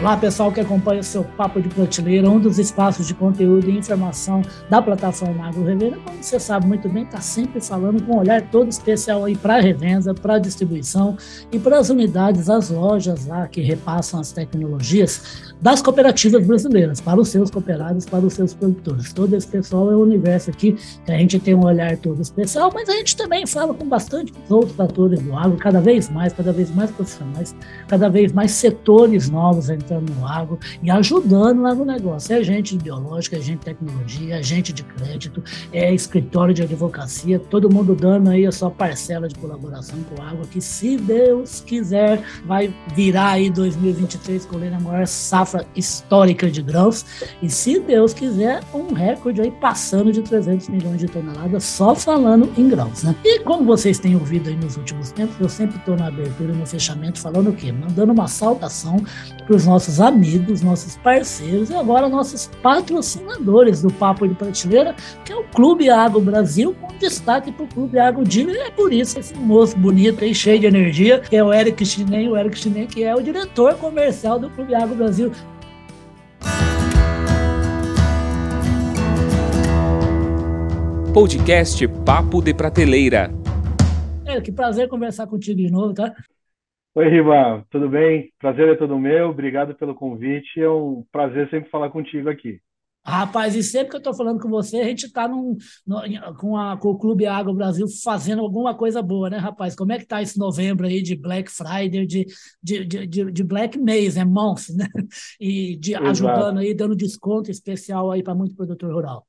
Olá, pessoal que acompanha o seu Papo de Prateleira, um dos espaços de conteúdo e informação da plataforma Agro Revenda. Como você sabe muito bem, está sempre falando com um olhar todo especial aí para a revenda, para a distribuição e para as unidades, as lojas lá que repassam as tecnologias das cooperativas brasileiras, para os seus cooperados, para os seus produtores. Todo esse pessoal é o universo aqui que a gente tem um olhar todo especial, mas a gente também fala com bastante outros atores do agro, cada vez mais, cada vez mais profissionais, cada vez mais setores novos entrando no agro e ajudando lá no negócio. É gente biológica, é gente de tecnologia, é gente de crédito, é escritório de advocacia, todo mundo dando aí a sua parcela de colaboração com o agro, que se Deus quiser vai virar aí 2023 colhendo a maior safra histórica de grãos e se Deus quiser um recorde aí passando de 300 milhões de toneladas só falando em grãos, né? E como vocês têm ouvido aí nos últimos tempos, eu sempre estou na abertura e no fechamento falando o quê? Mandando uma saudação para os nossos amigos, nossos parceiros e agora nossos patrocinadores do Papo de Prateleira, que é o Clube Água Brasil, com destaque para o Clube Água Dealer. E é por isso esse moço bonito aí, cheio de energia, que é o Eric Chinem, o Eric Chinem, que é o diretor comercial do Clube Água Brasil. Podcast Papo de Prateleira. Eric, que prazer conversar contigo de novo, tá? Oi, Riva, tudo bem? Prazer é todo meu, obrigado pelo convite. É um prazer sempre falar contigo aqui. Rapaz, e sempre que eu estou falando com você, a gente está com, a, com o Clube Água Brasil fazendo alguma coisa boa, né, rapaz? Como é que tá esse novembro aí de Black Friday, de, de, de, de Black Mês, né, Month, né? E de, ajudando aí, dando desconto especial aí para muito produtor rural.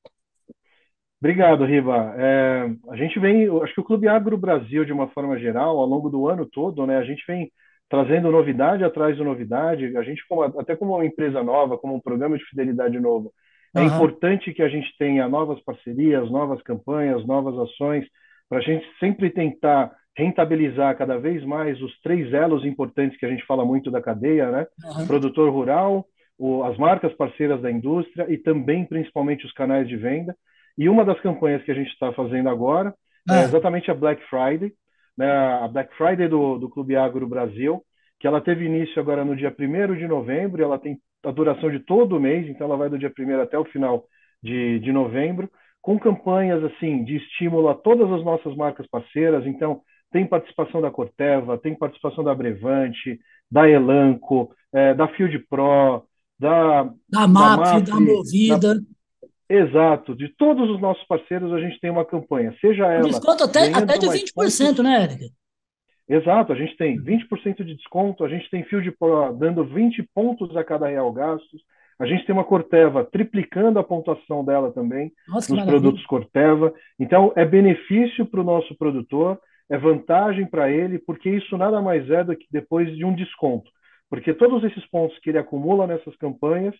Obrigado, Riva. É, a gente vem, acho que o Clube Agro Brasil, de uma forma geral, ao longo do ano todo, né, a gente vem trazendo novidade atrás de novidade. A gente, como, até como uma empresa nova, como um programa de fidelidade novo, é importante que a gente tenha novas parcerias, novas campanhas, novas ações, para a gente sempre tentar rentabilizar cada vez mais os três elos importantes que a gente fala muito da cadeia, né? Uhum. Produtor rural, o, as marcas parceiras da indústria e também, principalmente, os canais de venda. E uma das campanhas que a gente está fazendo agora é ah. exatamente a Black Friday, né, a Black Friday do, do Clube Agro Brasil, que ela teve início agora no dia 1 de novembro, ela tem a duração de todo o mês, então ela vai do dia 1 até o final de, de novembro, com campanhas assim de estímulo a todas as nossas marcas parceiras, então tem participação da Corteva, tem participação da Brevante, da Elanco, é, da Field Pro, da, da MAP, da, MAP, da Movida. Da, Exato. De todos os nossos parceiros, a gente tem uma campanha, seja ela. Desconto até, até de 20%, pontos, né, Érica? Exato, a gente tem 20% de desconto, a gente tem Field Pro dando 20 pontos a cada real gastos, a gente tem uma Corteva triplicando a pontuação dela também Nossa, nos produtos Corteva. Então, é benefício para o nosso produtor, é vantagem para ele, porque isso nada mais é do que depois de um desconto. Porque todos esses pontos que ele acumula nessas campanhas,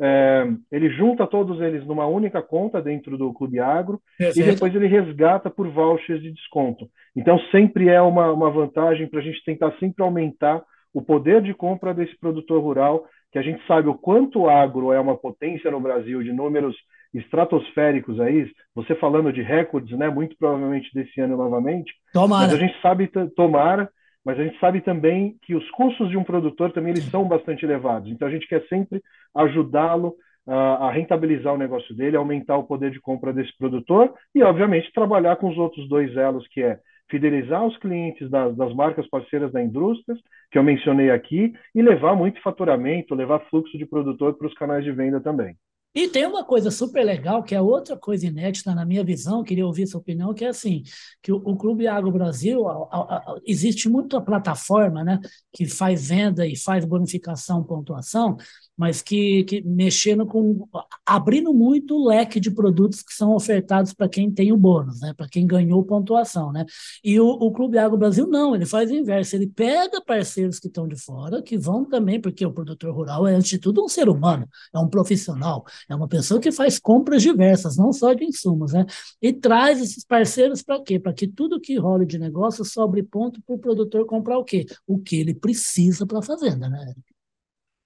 é, ele junta todos eles numa única conta dentro do Clube Agro e depois ele resgata por vouchers de desconto. Então, sempre é uma, uma vantagem para a gente tentar sempre aumentar o poder de compra desse produtor rural, que a gente sabe o quanto o agro é uma potência no Brasil, de números estratosféricos aí, você falando de recordes, né, muito provavelmente desse ano novamente. Tomara. Mas a gente sabe, tomara, mas a gente sabe também que os custos de um produtor também eles são bastante elevados. Então a gente quer sempre ajudá-lo a, a rentabilizar o negócio dele, aumentar o poder de compra desse produtor e, obviamente, trabalhar com os outros dois elos, que é fidelizar os clientes das, das, marcas parceiras da indústria, que eu mencionei aqui, e levar muito faturamento, levar fluxo de produtor para os canais de venda também. E tem uma coisa super legal, que é outra coisa inédita na minha visão, queria ouvir sua opinião, que é assim, que o, o Clube Agro Brasil, a, a, a, existe muita plataforma né, que faz venda e faz bonificação, pontuação, mas que, que mexendo com. abrindo muito o leque de produtos que são ofertados para quem tem o bônus, né? Para quem ganhou pontuação, né? E o, o Clube Agro Brasil não, ele faz o inverso, ele pega parceiros que estão de fora, que vão também, porque o produtor rural é, antes de tudo, um ser humano, é um profissional, é uma pessoa que faz compras diversas, não só de insumos, né? E traz esses parceiros para quê? Para que tudo que rola de negócio sobre ponto para o produtor comprar o quê? O que ele precisa para a fazenda, né?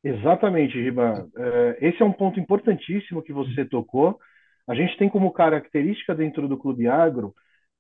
Exatamente, Riba. É, esse é um ponto importantíssimo que você tocou. A gente tem como característica dentro do Clube Agro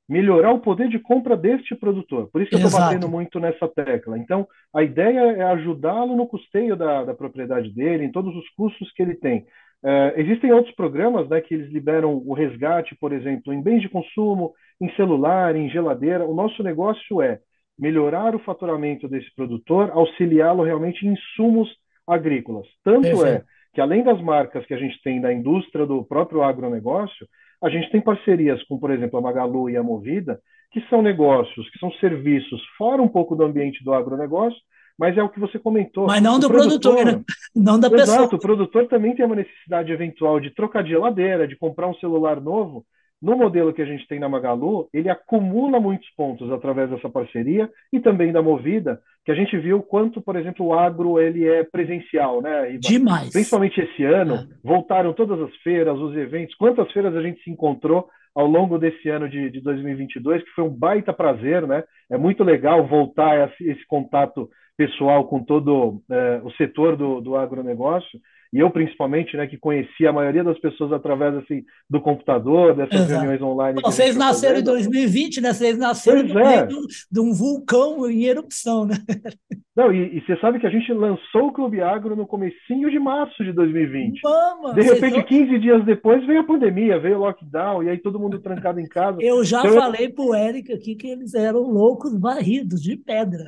melhorar o poder de compra deste produtor. Por isso que eu estou batendo muito nessa tecla. Então, a ideia é ajudá-lo no custeio da, da, propriedade dele, em todos os custos que ele tem. É, existem outros programas né, que eles liberam o resgate, por exemplo, em bens de consumo, em celular, em geladeira. O nosso negócio é melhorar o faturamento desse produtor, auxiliá-lo realmente em insumos agrícolas. Tanto é que, além das marcas que a gente tem da indústria do próprio agronegócio, a gente tem parcerias com, por exemplo, a Magalu e a Movida, que são negócios, que são serviços fora um pouco do ambiente do agronegócio, mas é o que você comentou. Mas não do produtor, produtor né? não da pessoa. Exato, o produtor também tem uma necessidade eventual de trocar de geladeira, de comprar um celular novo, no modelo que a gente tem na Magalu, ele acumula muitos pontos através dessa parceria e também da Movida, que a gente viu quanto, por exemplo, o agro ele é presencial, né? Iba? Demais. Principalmente esse ano, é. voltaram todas as feiras, os eventos. Quantas feiras a gente se encontrou ao longo desse ano de, de 2022, que foi um baita prazer, né? É muito legal voltar esse, esse contato pessoal com todo é, o setor do, do agronegócio e eu principalmente, né, que conheci a maioria das pessoas através assim, do computador, dessas Exato. reuniões online. vocês nasceram fazendo. em 2020, né? Vocês nasceram no é. meio de um vulcão em erupção, né? Não, e, e, você sabe que a gente lançou o Clube Agro no comecinho de março de 2020. Mama, de repente, são... 15 dias depois, veio a pandemia, veio o lockdown, e aí todo mundo trancado em casa. Eu já então, falei eu... pro Eric aqui que eles eram loucos varridos de pedra.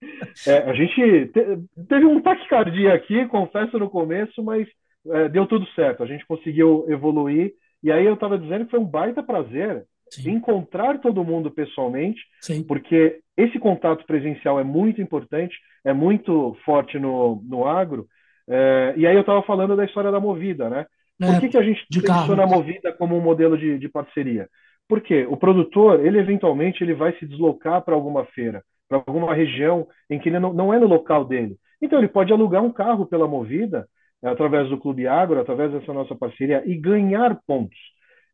É, a gente te, teve um taquicardia aqui, confesso no começo, mas é, deu tudo certo. A gente conseguiu evoluir. E aí eu estava dizendo que foi um baita prazer Sim. encontrar todo mundo pessoalmente, Sim. porque esse contato presencial é muito importante, é muito forte no, no agro. É, e aí eu estava falando da história da Movida, né? Por é, que, que a gente pensou na Movida como um modelo de, de parceria? Porque o produtor, ele eventualmente ele vai se deslocar para alguma feira para alguma região em que ele não, não é no local dele. Então ele pode alugar um carro pela Movida, através do Clube Agro, através dessa nossa parceria, e ganhar pontos.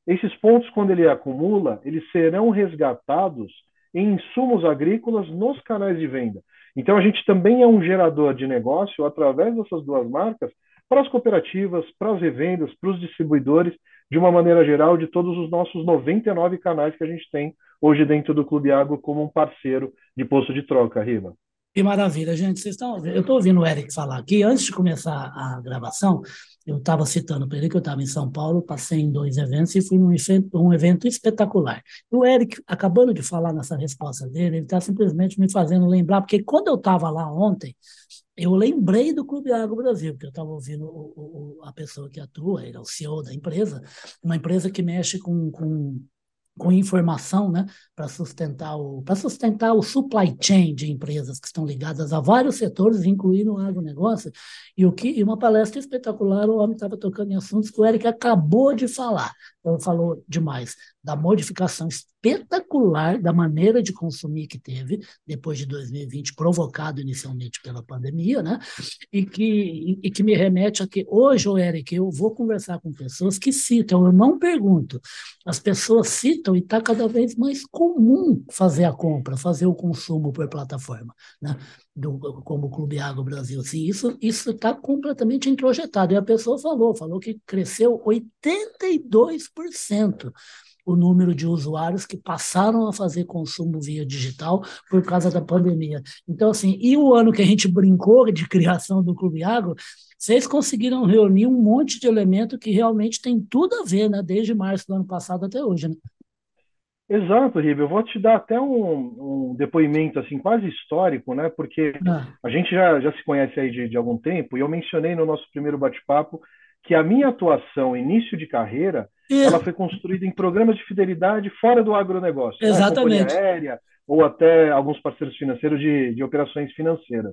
Esses pontos, quando ele acumula, eles serão resgatados em insumos agrícolas nos canais de venda. Então a gente também é um gerador de negócio através dessas duas marcas para as cooperativas, para as revendas, para os distribuidores, de uma maneira geral, de todos os nossos 99 canais que a gente tem hoje dentro do Clube Água como um parceiro de posto de troca, Riva. Que maravilha, gente. Vocês estão ouvindo? Eu estou ouvindo o Eric falar aqui. Antes de começar a gravação, eu estava citando para ele que eu estava em São Paulo, passei em dois eventos e fui num evento, um evento espetacular. O Eric, acabando de falar nessa resposta dele, ele está simplesmente me fazendo lembrar, porque quando eu estava lá ontem, eu lembrei do Clube Agro Brasil, porque eu estava ouvindo o, o, a pessoa que atua, ele é o CEO da empresa, uma empresa que mexe com, com com informação, né, para sustentar o para sustentar o supply chain de empresas que estão ligadas a vários setores, incluindo o agronegócio. E o que e uma palestra espetacular, o homem estava tocando em assuntos que o Eric acabou de falar. Então, falou demais da modificação espetacular da maneira de consumir que teve depois de 2020, provocado inicialmente pela pandemia, né? E que, e que me remete a que hoje, o Eric, eu vou conversar com pessoas que citam, eu não pergunto, as pessoas citam e está cada vez mais comum fazer a compra, fazer o consumo por plataforma, né? Do, como o Clube Água Brasil. Assim, isso está completamente introjetado. E a pessoa falou, falou que cresceu 82% o número de usuários que passaram a fazer consumo via digital por causa da pandemia. Então, assim, e o ano que a gente brincou de criação do Clube Agro, vocês conseguiram reunir um monte de elemento que realmente tem tudo a ver, né? Desde março do ano passado até hoje, né? Exato, Ribe. Eu vou te dar até um, um, depoimento assim quase histórico, né? Porque ah. a gente já, já se conhece aí de, de algum tempo e eu mencionei no nosso primeiro bate-papo que a minha atuação início de carreira ela foi construída em programas de fidelidade fora do agronegócio. Né? Exatamente. Né? aérea, ou até alguns parceiros financeiros de, de operações financeiras.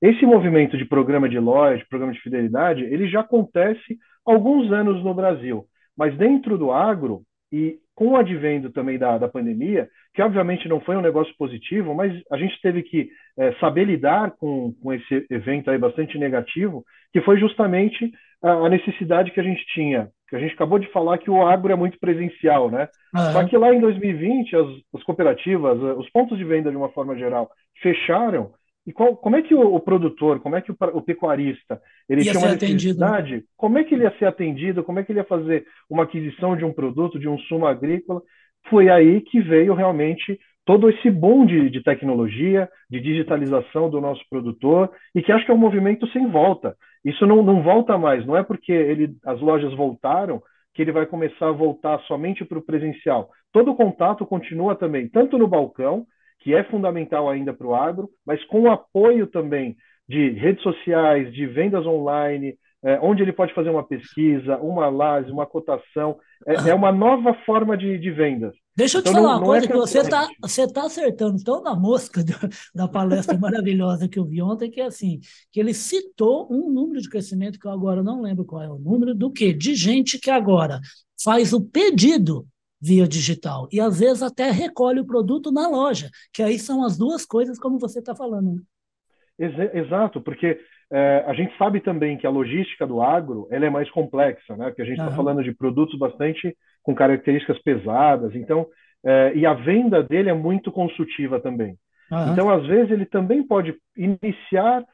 Esse movimento de programa de loja, programa de fidelidade, ele já acontece há alguns anos no Brasil. Mas dentro do agro, e com o advento também da, da pandemia, que obviamente não foi um negócio positivo, mas a gente teve que é, saber lidar com, com esse evento aí bastante negativo, que foi justamente a, a necessidade que a gente tinha que a gente acabou de falar que o agro é muito presencial, né? Uhum. Só que lá em 2020, as, as, cooperativas, eh, os pontos de venda de uma forma geral fecharam. E qual, como é que o, o, produtor, como é que o, o pecuarista, ele ia tinha uma necessidade, atendido, né? como é que ele ia ser atendido, como é que ele ia fazer uma aquisição de um produto, de um sumo agrícola, foi aí que veio realmente todo esse boom de, de, tecnologia, de digitalização do nosso produtor, e que acho que é um movimento sem volta. Isso não, não volta mais, não é porque ele, as lojas voltaram que ele vai começar a voltar somente para o presencial. Todo o contato continua também, tanto no balcão, que é fundamental ainda para o agro, mas com o apoio também de redes sociais, de vendas online, é, onde ele pode fazer uma pesquisa, uma análise, uma cotação. É, é uma nova forma de, de vendas. Deixa eu te então, falar não, uma coisa é que você está você tá acertando tão na mosca do, da palestra maravilhosa que eu vi ontem, que é assim, que ele citou um número de crescimento que eu agora não lembro qual é o número, do que? De gente que agora faz o pedido via digital e às vezes até recolhe o produto na loja, que aí são as duas coisas como você está falando. Né? Exato, porque é, a gente sabe também que a logística do agro ela é mais complexa, né? Porque a gente está falando de produtos bastante com características pesadas, então é, e a venda dele é muito consultiva também. Uhum. Então, às vezes, ele também pode iniciar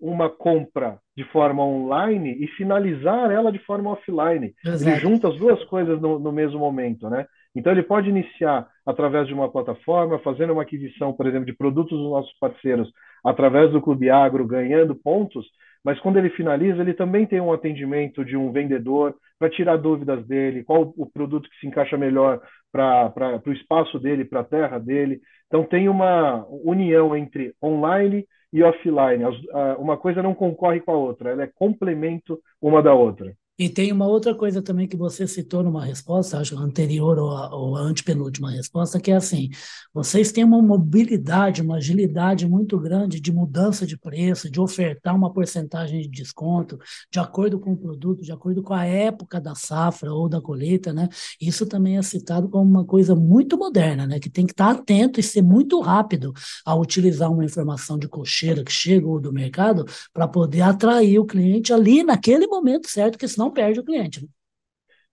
uma compra de forma online e finalizar ela de forma offline. Exato. Ele junta as duas coisas no, no mesmo momento, né? Então, ele pode iniciar através de uma plataforma, fazendo uma aquisição, por exemplo, de produtos dos nossos parceiros através do Clube Agro, ganhando pontos, mas quando ele finaliza, ele também tem um atendimento de um vendedor para tirar dúvidas dele, qual o produto que se encaixa melhor para o espaço dele, para a terra dele. Então, tem uma união entre online e offline. Uma coisa não concorre com a outra, ela é complemento uma da outra. E tem uma outra coisa também que você citou numa resposta, acho anterior ou a, ou a antepenúltima resposta, que é assim: vocês têm uma mobilidade, uma agilidade muito grande de mudança de preço, de ofertar uma porcentagem de desconto, de acordo com o produto, de acordo com a época da safra ou da colheita, né? Isso também é citado como uma coisa muito moderna, né? Que tem que estar atento e ser muito rápido ao utilizar uma informação de cocheira que chega ou do mercado para poder atrair o cliente ali naquele momento certo, que senão não perde o cliente. Né?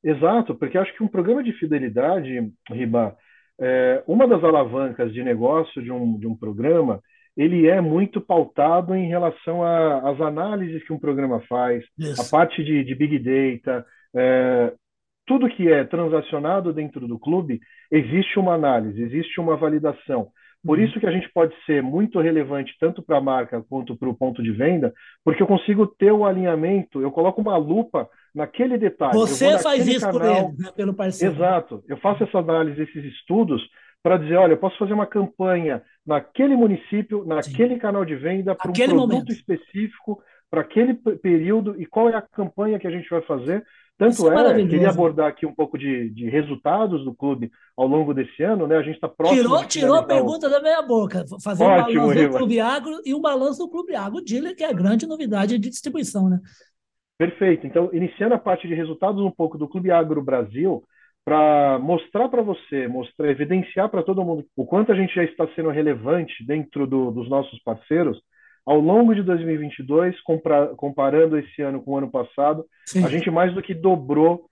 Exato, porque acho que um programa de fidelidade, Riba, é, uma das alavancas de negócio de um, de um programa, ele é muito pautado em relação às análises que um programa faz, Isso. a parte de, de Big Data, é, tudo que é transacionado dentro do clube, existe uma análise, existe uma validação. Por uhum. isso que a gente pode ser muito relevante tanto para a marca quanto para o ponto de venda, porque eu consigo ter o um alinhamento, eu coloco uma lupa naquele detalhe. Você faz isso canal, por ele, né, pelo parceiro. Exato. Eu faço essa análise, esses estudos, para dizer, olha, eu posso fazer uma campanha naquele município, naquele Sim. canal de venda, para um produto momento. específico, para aquele período, e qual é a campanha que a gente vai fazer. Tanto é, é queria abordar aqui um pouco de, de, resultados do clube ao longo desse ano, né? A gente está próximo. Tirou, tirou a pergunta da minha boca. Fazer Ótimo, um balanço do Clube Agro e um balanço do Clube Agro Dealer, que é a grande novidade de distribuição, né? Perfeito. Então, iniciando a parte de resultados um pouco do Clube Agro Brasil, para mostrar para você, mostrar, evidenciar para todo mundo o quanto a gente já está sendo relevante dentro do, dos nossos parceiros, ao longo de 2022, compara, comparando esse ano com o ano passado, Sim. a gente mais do que dobrou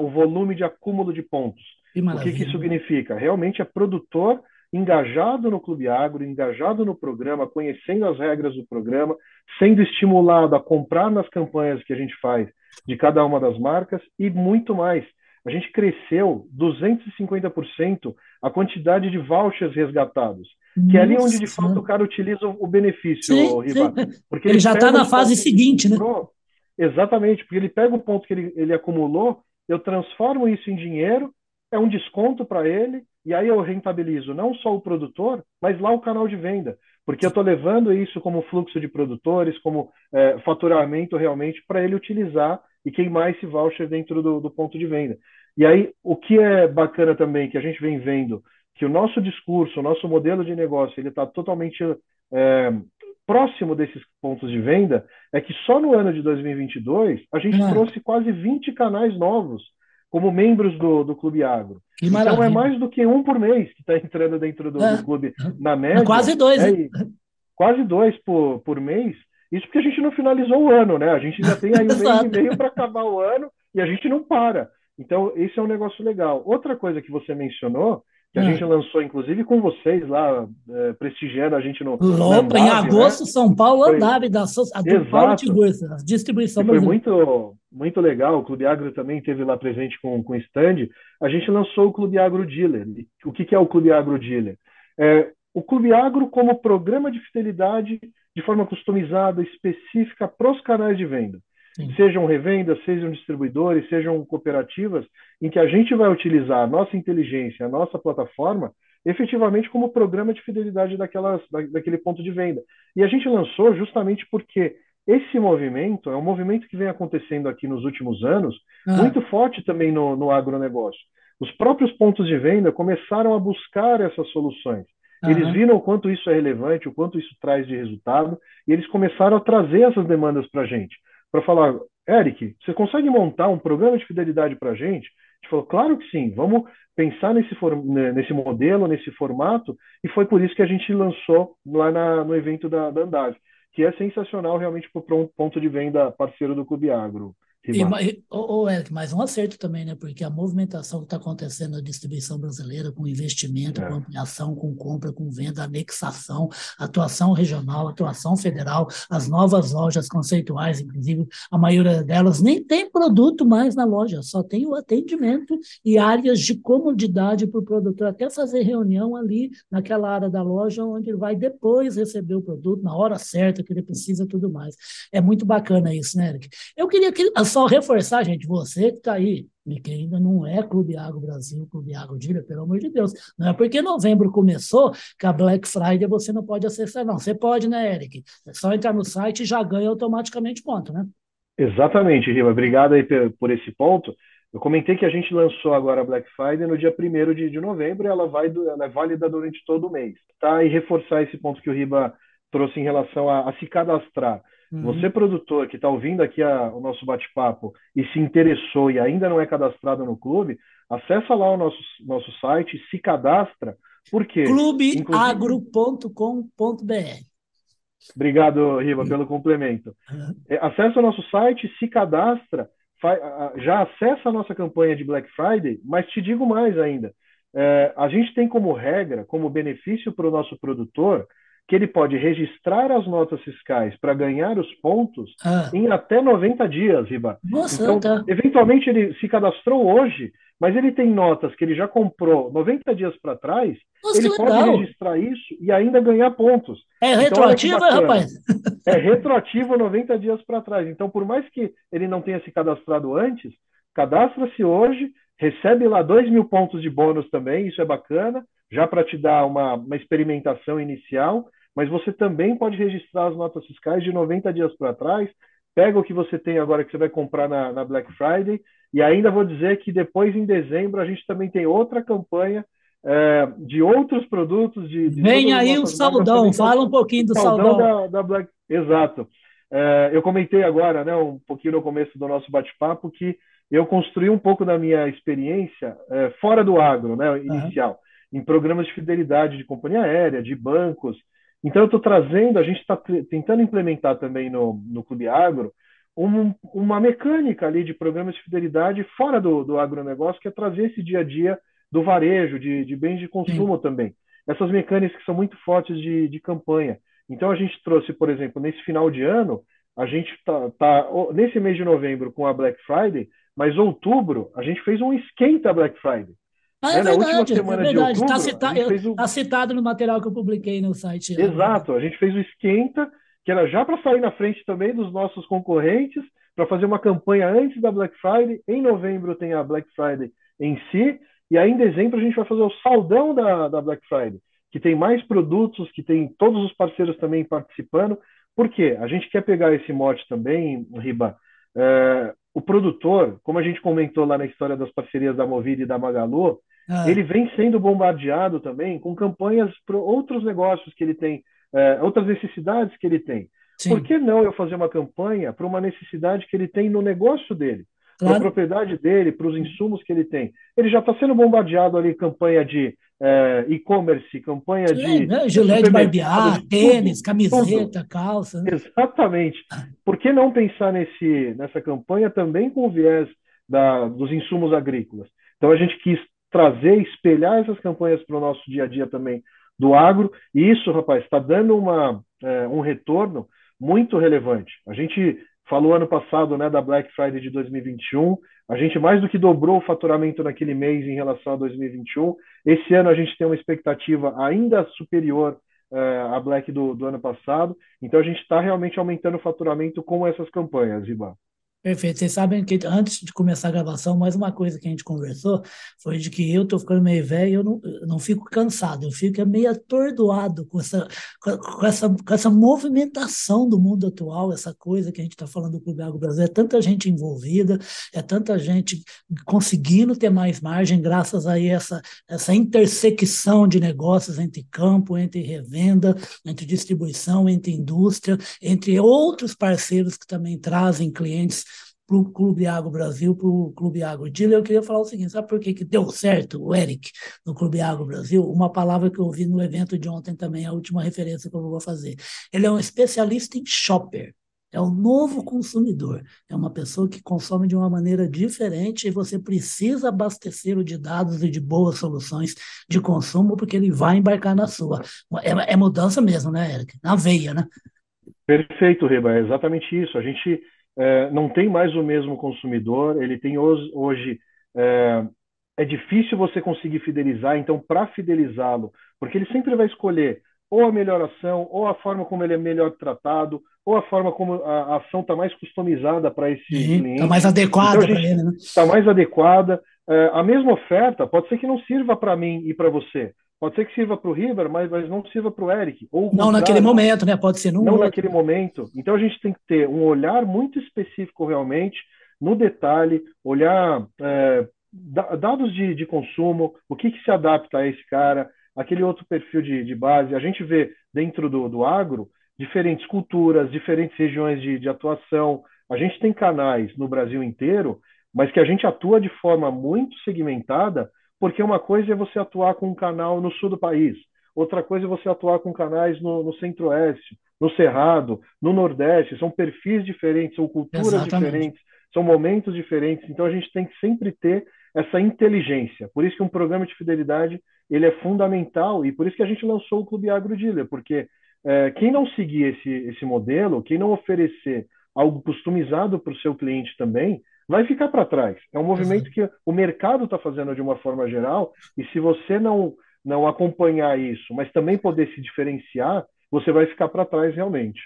o volume de acúmulo de pontos. Que o que, que isso significa? Realmente é produtor engajado no Clube Agro, engajado no programa, conhecendo as regras do programa, sendo estimulado a comprar nas campanhas que a gente faz de cada uma das marcas e muito mais. A gente cresceu 250% a quantidade de vouchers resgatados, que é ali onde de fato o cara utiliza o benefício, sim, Riva. Porque ele, ele já está na fase seguinte, né? Exatamente, porque ele pega o ponto que ele, ele acumulou, eu transformo isso em dinheiro, é um desconto para ele, e aí eu rentabilizo não só o produtor, mas lá o canal de venda, porque eu estou levando isso como fluxo de produtores, como é, faturamento realmente para ele utilizar e queimar esse voucher dentro do, do, ponto de venda. E aí o que é bacana também que a gente vem vendo que o nosso discurso, o nosso modelo de negócio, ele está totalmente é, próximo desses pontos de venda, é que só no ano de 2022 a gente é. trouxe quase 20 canais novos como membros do, do Clube Agro. Que então é mais do que um por mês que está entrando dentro do, é. do, clube, na média. É quase dois, é, Quase dois por, por mês. Isso porque a gente não finalizou o ano, né? A gente ainda tem aí um mês e meio para acabar o ano e a gente não para. Então, esse é um negócio legal. Outra coisa que você mencionou, que a ah. gente lançou, inclusive, com vocês lá, é, prestigiando a gente no. Opa, em né? agosto, né? São Paulo Andave, da a do Paulo Tiburcio, distribuição Foi muito, muito legal. O Clube Agro também esteve lá presente com, com stand. A gente lançou o Clube Agro Dealer. O que, que é o Clube Agro Dealer? É, o Clube Agro como programa de fidelidade de forma customizada, específica para os canais de venda. Sim. Sejam revendas, sejam distribuidores, sejam cooperativas, em que a gente vai utilizar a nossa inteligência, a nossa plataforma, efetivamente como programa de fidelidade daquelas, daquele ponto de venda. E a gente lançou justamente porque esse movimento é um movimento que vem acontecendo aqui nos últimos anos, ah. muito forte também no, no agronegócio. Os próprios pontos de venda começaram a buscar essas soluções. Eles viram o quanto isso é relevante, o quanto isso traz de resultado, e eles começaram a trazer essas demandas para a gente para falar, Eric, você consegue montar um programa de fidelidade para a gente? A gente falou, claro que sim, vamos pensar nesse, né, nesse modelo, nesse formato, e foi por isso que a gente lançou lá na, no evento da, da Andave, que é sensacional realmente para um ponto de venda parceiro do Clube Agro. E, ô, Eric, mais um acerto também, né? Porque a movimentação que está acontecendo na distribuição brasileira, com investimento, é. com ampliação, com compra, com venda, anexação, atuação regional, atuação federal, as novas lojas conceituais, inclusive, a maioria delas nem tem produto mais na loja, só tem o atendimento e áreas de comodidade para o produtor, até fazer reunião ali naquela área da loja, onde ele vai depois receber o produto, na hora certa que ele precisa tudo mais. É muito bacana isso, né, Eric? Eu queria que só reforçar, gente, você que está aí, e que ainda não é Clube Agro Brasil, Clube Agro Dealer, pelo amor de Deus. Não é porque novembro começou que a Black Friday você não pode acessar, não. Você pode, né, Eric? É só entrar no site e já ganha automaticamente ponto, né? Exatamente, Rima. Obrigado aí por esse ponto. Eu comentei que a gente lançou agora a Black Friday no dia 1 de, de novembro e ela, vai, ela é válida durante todo o mês. Tá? E reforçar esse ponto que o Riba trouxe em relação a, a se cadastrar. Uhum. Você, produtor, que está ouvindo aqui a, o nosso bate-papo e se interessou e ainda não é cadastrado no clube, acessa lá o nosso, nosso site, se cadastra. Por quê? clubeagro.com.br Obrigado, Riva, pelo complemento. Uhum. Acesse o nosso site, se cadastra, já acessa a nossa campanha de Black Friday, mas te digo mais ainda. É, a gente tem como regra, como benefício para o nosso produtor, que ele pode registrar as notas fiscais para ganhar os pontos ah. em até 90 dias, Riba. Nossa, então, tá. eventualmente ele se cadastrou hoje, mas ele tem notas que ele já comprou 90 dias para trás, Nossa, ele pode legal. registrar isso e ainda ganhar pontos. É então, retroativo, então, rapaz? É retroativo 90 dias para trás. Então, por mais que ele não tenha se cadastrado antes, cadastra-se hoje, recebe lá 2 mil pontos de bônus também, isso é bacana, já para te dar uma, uma experimentação inicial, mas você também pode registrar as notas fiscais de 90 dias para trás, pega o que você tem agora que você vai comprar na, na, Black Friday, e ainda vou dizer que depois, em dezembro, a gente também tem outra campanha é, de outros produtos. De, de Vem aí o saudão, fala um pouquinho do saudão. Da, da Black... Exato. É, eu comentei agora, né, um pouquinho no começo do nosso bate-papo, que eu construí um pouco da minha experiência é, fora do agro, né, inicial, uhum. Em programas de fidelidade de companhia aérea, de bancos, então, eu estou trazendo, a gente está tentando implementar também no, no Clube Agro um, uma mecânica ali de programas de fidelidade fora do, do agronegócio, que é trazer esse dia a dia do varejo, de, de bens de consumo Sim. também. Essas mecânicas que são muito fortes de, de campanha. Então, a gente trouxe, por exemplo, nesse final de ano, a gente está tá, nesse mês de novembro com a Black Friday, mas outubro a gente fez um esquenta Black Friday. Ah, é, é verdade, é verdade. Está citado, um... tá citado no material que eu publiquei no site. Exato, a gente fez o esquenta, que era já para sair na frente também dos nossos concorrentes, para fazer uma campanha antes da Black Friday. Em novembro tem a Black Friday em si, e aí em dezembro a gente vai fazer o saldão da, da Black Friday, que tem mais produtos, que tem todos os parceiros também participando. Por quê? A gente quer pegar esse mote também, Riba. É, o produtor, como a gente comentou lá na história das parcerias da Movida e da Magalu, ah. Ele vem sendo bombardeado também com campanhas para outros negócios que ele tem, é, outras necessidades que ele tem. Sim. Por que não eu fazer uma campanha para uma necessidade que ele tem no negócio dele? Claro. Para a propriedade dele, para os insumos que ele tem. Ele já está sendo bombardeado ali, campanha de é, e-commerce, campanha Sim, de. Né? Gilete barbear, tênis, camiseta, tudo. calça. Né? Exatamente. Por que não pensar nesse, nessa campanha também com o viés da, dos insumos agrícolas? Então a gente quis trazer, espelhar essas campanhas para o nosso dia a dia também do agro, e isso, rapaz, está dando uma, é, um retorno muito relevante. A gente falou ano passado né, da Black Friday de 2021, a gente mais do que dobrou o faturamento naquele mês em relação a 2021. Esse ano a gente tem uma expectativa ainda superior é, à Black do, do ano passado, então a gente está realmente aumentando o faturamento com essas campanhas, Iba. Perfeito. Vocês sabem que antes de começar a gravação, mais uma coisa que a gente conversou foi de que eu estou ficando meio velho e eu não, eu não fico cansado, eu fico meio atordoado com essa, com, essa, com essa movimentação do mundo atual, essa coisa que a gente está falando do Clube Agro Brasil. É tanta gente envolvida, é tanta gente conseguindo ter mais margem graças a essa, essa intersecção de negócios entre campo, entre revenda, entre distribuição, entre indústria, entre outros parceiros que também trazem clientes para o Clube Agro Brasil, para o Clube Agro Dealer, eu queria falar o seguinte, sabe por que, que deu certo o Eric no Clube Agro Brasil? Uma palavra que eu ouvi no evento de ontem também, a última referência que eu vou fazer. Ele é um especialista em shopper, é o novo consumidor, é uma pessoa que consome de uma maneira diferente e você precisa abastecer o de dados e de boas soluções de consumo, porque ele vai embarcar na sua. É, é mudança mesmo, né, Eric? Na veia, né? Perfeito, Reba, é exatamente isso. A gente é, não tem mais o mesmo consumidor, ele tem hoje, hoje é, é difícil você conseguir fidelizar, então para fidelizá-lo, porque ele sempre vai escolher ou a melhor ação, ou a forma como ele é melhor tratado, ou a forma como a, a ação está mais customizada para esse Sim, cliente. Está mais adequada então, para ele, né? Está mais adequada. É, a mesma oferta pode ser que não sirva para mim e para você. Pode ser que sirva para o River, mas, mas não sirva para o Eric. Ou não naquele momento, né? Pode ser num Não outro. naquele momento. Então a gente tem que ter um olhar muito específico realmente, no detalhe, olhar é, dados de, de, consumo, o que, que, se adapta a esse cara, aquele outro perfil de, de base. A gente vê dentro do, do agro diferentes culturas, diferentes regiões de, de atuação. A gente tem canais no Brasil inteiro, mas que a gente atua de forma muito segmentada porque uma coisa é você atuar com um canal no sul do país, outra coisa é você atuar com canais no, no centro-oeste, no cerrado, no nordeste, são perfis diferentes, são culturas Exatamente. diferentes, são momentos diferentes, então a gente tem que sempre ter essa inteligência. Por isso que um programa de fidelidade ele é fundamental e por isso que a gente lançou o Clube Agro Dealer, porque é, quem não seguir esse, esse modelo, quem não oferecer algo customizado para o seu cliente também, vai ficar para trás. É um movimento que o mercado está fazendo de uma forma geral, e se você não, não acompanhar isso, mas também poder se diferenciar, você vai ficar para trás realmente.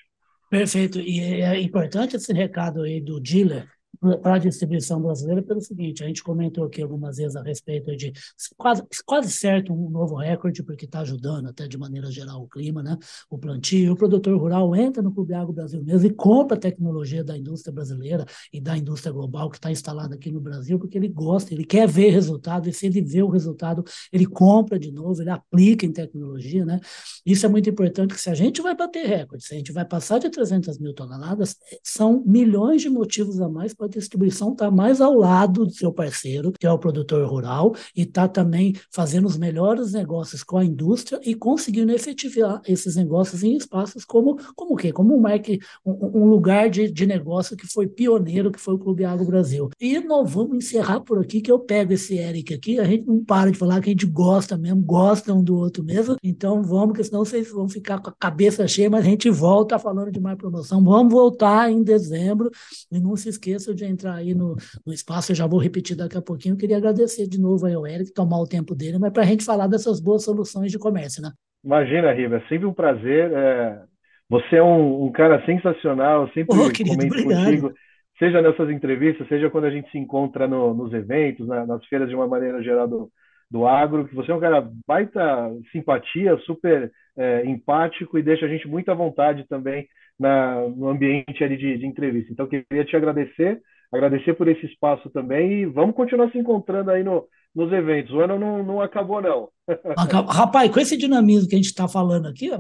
Perfeito. E é importante esse recado aí do dealer, para a distribuição brasileira pelo seguinte, a gente comentou aqui algumas vezes a respeito de quase, quase certo um novo recorde, porque está ajudando até de maneira geral o clima, né? o plantio, o produtor rural entra no Clube Agro Brasil mesmo e compra a tecnologia da indústria brasileira e da indústria global que está instalada aqui no Brasil, porque ele gosta, ele quer ver resultado, e se ele vê o resultado, ele compra de novo, ele aplica em tecnologia, né? Isso é muito importante, que se a gente vai bater recorde, se a gente vai passar de 300 mil toneladas, são milhões de motivos a mais a distribuição está mais ao lado do seu parceiro, que é o produtor rural, e está também fazendo os melhores negócios com a indústria e conseguindo efetivar esses negócios em espaços como, como o quê? Como um, marque, um, um lugar de, de negócio que foi pioneiro, que foi o Clube Agro Brasil. E nós vamos encerrar por aqui, que eu pego esse Eric aqui, a gente não para de falar que a gente gosta mesmo, gosta um do outro mesmo, então vamos, que senão vocês vão ficar com a cabeça cheia, mas a gente volta falando de mais promoção. Vamos voltar em dezembro, e não se esqueça de entrar aí no, no espaço, eu já vou repetir daqui a pouquinho. Eu queria agradecer de novo ao Eric, tomar o tempo dele, mas para a gente falar dessas boas soluções de comércio, né? Imagina, Riva, é sempre um prazer. É... Você é um, um, cara sensacional, sempre oh, querido, comento obrigado. contigo, seja nessas entrevistas, seja quando a gente se encontra no, nos eventos, na, nas feiras de uma maneira geral do, do agro, que você é um cara baita simpatia, super é, empático e deixa a gente muito à vontade também na, no ambiente ali de, de entrevista. Então, queria te agradecer agradecer por esse espaço também e vamos continuar se encontrando aí no, nos eventos. O ano não, não acabou, não. Rapaz, com esse dinamismo que a gente está falando aqui,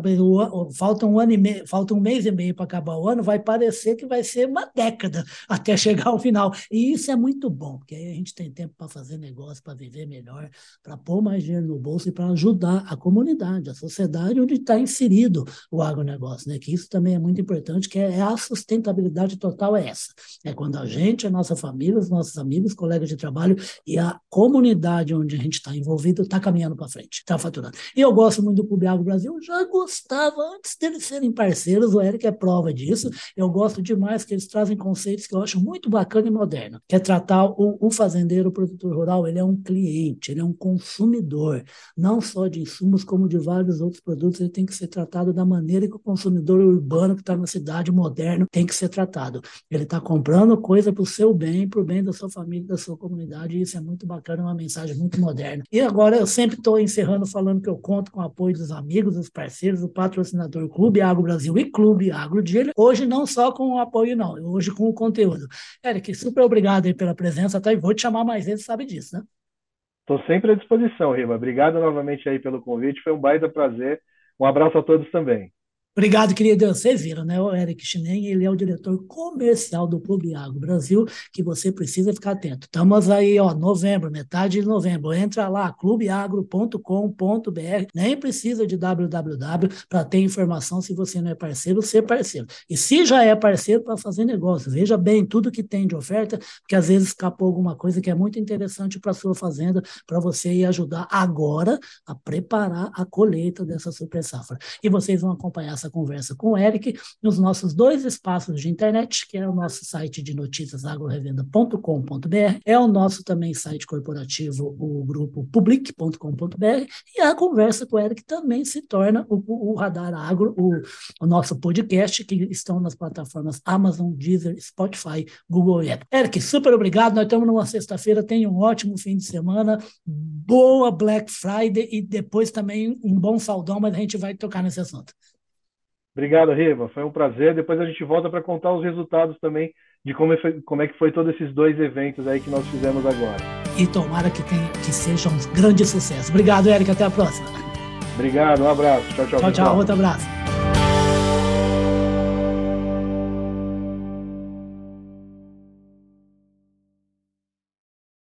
falta um ano e meio, falta um mês e meio para acabar o ano, vai parecer que vai ser uma década até chegar ao final. E isso é muito bom, porque aí a gente tem tempo para fazer negócio, para viver melhor, para pôr mais dinheiro no bolso e para ajudar a comunidade, a sociedade onde está inserido o agronegócio, né? Que isso também é muito importante, que é a sustentabilidade total é essa. É quando a gente, a nossa família, os nossos amigos, colegas de trabalho e a comunidade onde a gente está envolvido está caminhando para frente, está faturando. E eu gosto muito do Clube Brasil, já gostava antes deles serem parceiros, o Eric é prova disso. Eu gosto demais que eles trazem conceitos que eu acho muito bacana e moderno, que é tratar o, o fazendeiro, o produtor rural, ele é um cliente, ele é um consumidor, não só de insumos, como de vários outros produtos, ele tem que ser tratado da maneira que o consumidor urbano que está na cidade moderno tem que ser tratado. Ele está comprando coisa para o seu bem, para o bem da sua família, da sua comunidade, e isso é muito bacana, é uma mensagem muito moderna. E agora eu sempre estou encerrando falando que eu conto com o apoio dos amigos, dos parceiros, do patrocinador Clube Agro Brasil e Clube Agro Dia. Hoje não só com o apoio, não, hoje com o conteúdo. Eric, super obrigado aí pela presença, tá? E vou te chamar mais vezes, sabe disso, né? Estou sempre à disposição, Riva. Obrigado novamente aí pelo convite, foi um baita prazer. Um abraço a todos também. Obrigado, querido. Vocês viram, né? O Eric Schnein, ele é o diretor comercial do Clube Agro Brasil, que você precisa ficar atento. Estamos aí, ó, novembro, metade de novembro. Entra lá, clubeagro.com.br. Nem precisa de www para ter informação se você não é parceiro, ser parceiro. E se já é parceiro, para fazer negócio. Veja bem tudo que tem de oferta, porque às vezes escapou alguma coisa que é muito interessante para sua fazenda, para você ir ajudar agora a preparar a colheita dessa super safra. E vocês vão acompanhar essa essa conversa com o Eric nos nossos dois espaços de internet, que é o nosso site de notícias agrorevenda.com.br, é o nosso também site corporativo, o grupo public.com.br, e a conversa com o Eric também se torna o, o Radar Agro, o, o, nosso podcast, que estão nas plataformas Amazon, Deezer, Spotify, Google e Apple. Eric, super obrigado, nós estamos numa sexta-feira, tenha um ótimo fim de semana, boa Black Friday e depois também um bom saudão, mas a gente vai tocar nesse assunto. Obrigado, Riva. Foi um prazer. Depois a gente volta para contar os resultados também de como foi, como é que foi todos esses dois eventos aí que nós fizemos agora. E tomara que, tenha, que seja um grande sucesso. Obrigado, Érica. Até a próxima. Obrigado, um abraço. Tchau, tchau. Tchau, tchau. Outro abraço.